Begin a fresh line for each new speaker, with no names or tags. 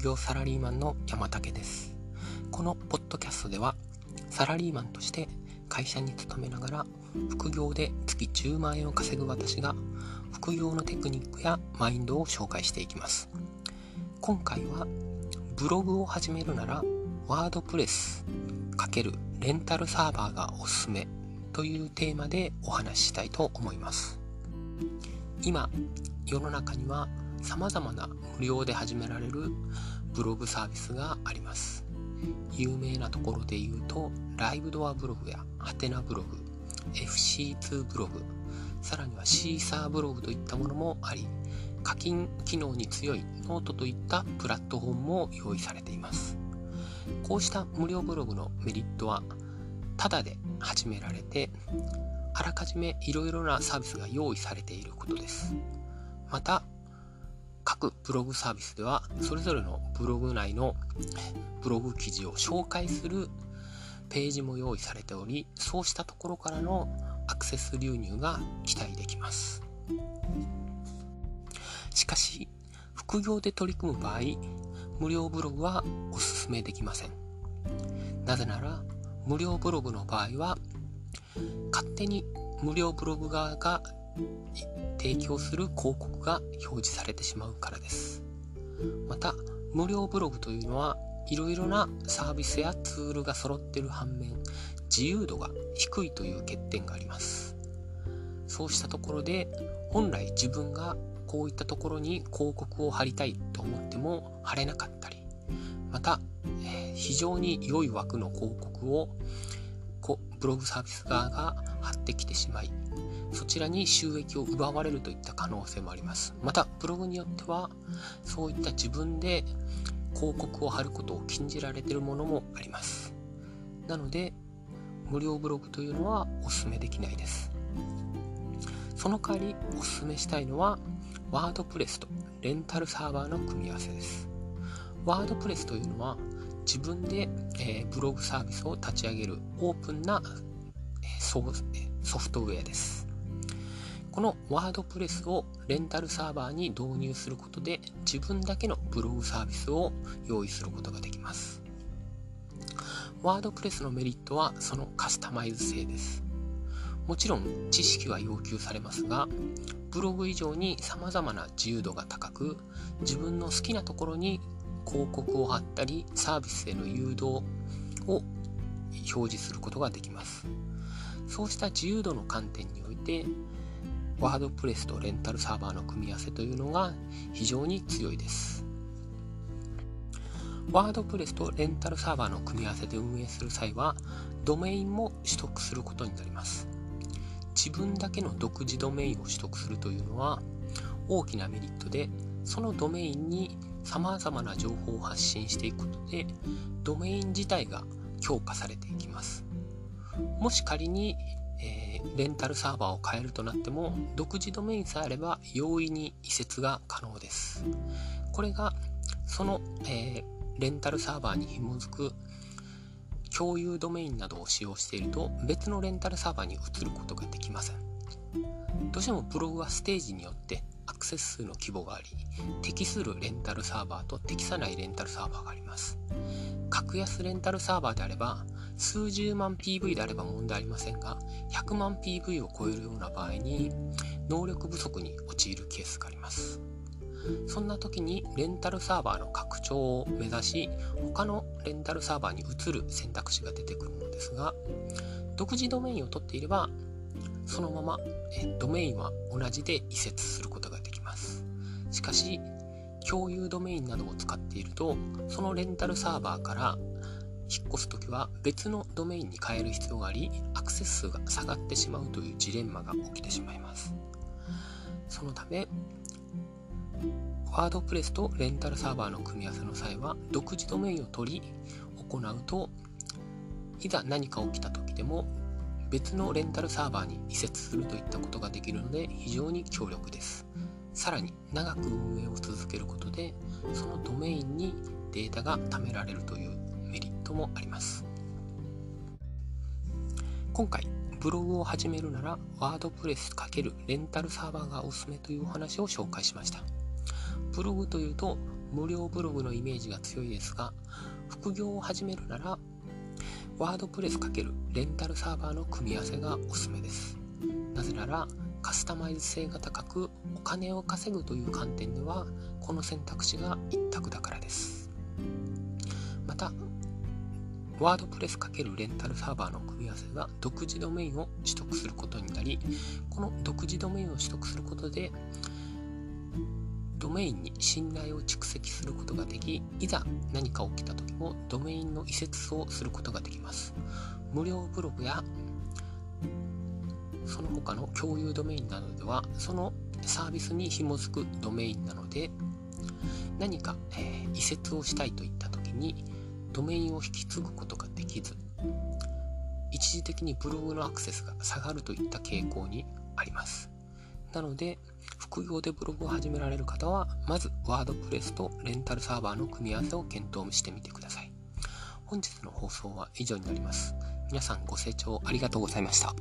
副業サラリーマンの山竹です。このポッドキャストではサラリーマンとして会社に勤めながら副業で月10万円を稼ぐ私が副業のテクニックやマインドを紹介していきます。今回はブログを始めるならワードプレス×レンタルサーバーがおすすめというテーマでお話ししたいと思います。今世の中には様々な無料で始められるブログサービスがあります。有名なところで言うとライブドアブログやハテナブログ FC2 ブログさらにはシーサーブログといったものもあり課金機能に強いノートといったプラットフォームも用意されています。こうした無料ブログのメリットはタダで始められてあらかじめいろいろなサービスが用意されていることです。また各ブログサービスではそれぞれのブログ内のブログ記事を紹介するページも用意されておりそうしたところからのアクセス流入が期待できます。しかし副業で取り組む場合無料ブログはおすすめできません。なぜなら無料ブログの場合は勝手に無料ブログ側が提供する広告が表示されてしまうからです。また無料ブログというのはいろいろなサービスやツールが揃ってる反面自由度が低いという欠点があります。そうしたところで本来自分がこういったところに広告を貼りたいと思っても貼れなかったりまた、え、非常に良い枠の広告をブログサービス側が貼ってきてしまいそちらに収益を奪われるといった可能性もあります。またブログによってはそういった自分で広告を貼ることを禁じられているものもあります。なので無料ブログというのはお勧めできないです。その代わりお勧めしたいのはワードプレスとレンタルサーバーの組み合わせです。ワードプレスというのは自分で、え、ブログサービスを立ち上げるオープンな、え、ソフトウェアです。このワードプレスをレンタルサーバーに導入することで自分だけのブログサービスを用意することができます。ワードプレスのメリットはそのカスタマイズ性です。もちろん知識は要求されますがブログ以上に様々な自由度が高く自分の好きなところに広告を貼ったりサービスへの誘導を表示することができますそうした自由度の観点においてワードプレスとレンタルサーバーの組み合わせというのが非常に強いです。ワードプレスとレンタルサーバーの組み合わせで運営する際は、ドメインも取得することになります。自分だけの独自ドメインを取得するというのは大きなメリットで、そのドメインに様々な情報を発信していくことで、ドメイン自体が強化されていきます。もし仮にえー、レンタルサーバーを変えるとなっても独自ドメインさえあれば容易に移設が可能ですこれがその、えー、レンタルサーバーに紐づく共有ドメインなどを使用していると別のレンタルサーバーに移ることができませんどうしてもブログはステージによってクセス数の規模があり適するレンタルサーバーと適さないレンタルサーバーがあります。格安レンタルサーバーであれば数十万 PV であれば問題ありませんが100万 PV を超えるような場合に能力不足に陥るケースがあります。そんな時にレンタルサーバーの拡張を目指し他のレンタルサーバーに移る選択肢が出てくるのですが独自ドメインを取っていればそのままドメインは同じで移設することができます。しかし共有ドメインなどを使っているとそのレンタルサーバーから引っ越す時は別のドメインに変える必要がありアクセス数が下がってしまうというジレンマが起きてしまいます。そのためワードプレスとレンタルサーバーの組み合わせの際は独自ドメインを取り行うといざ何か起きた時でも別のレンタルサーバーに移設するといったことができるので非常に強力です。さらに長く運営を続けることでそのドメインにデータが貯められるというメリットもあります今回ブログを始めるならワードプレス×レンタルサーバーがおすすめというお話を紹介しましたブログというと無料ブログのイメージが強いですが、副業を始めるなら、ワードプレス×レンタルサーバーの組み合わせがおすすめです。なぜなら、カスタマイズ性が高くお金を稼ぐという観点ではこの選択肢が一択だからです。またワードプレス×レンタルサーバーの組み合わせが独自ドメインを取得することになりこの独自ドメインを取得することでドメインに信頼を蓄積することができいざ何か起きた時もドメインの移設をすることができます。無料ブログやその他の共有ドメインなどではそのサービスに紐づくドメインなので何か、えー、移設をしたいといった時にドメインを引き継ぐことができず一時的にブログのアクセスが下がるといった傾向にあります。なので副業でブログを始められる方はまずワードプレスとレンタルサーバーの組み合わせを検討してみてください。本日の放送は以上になります。皆さんご清聴ありがとうございました。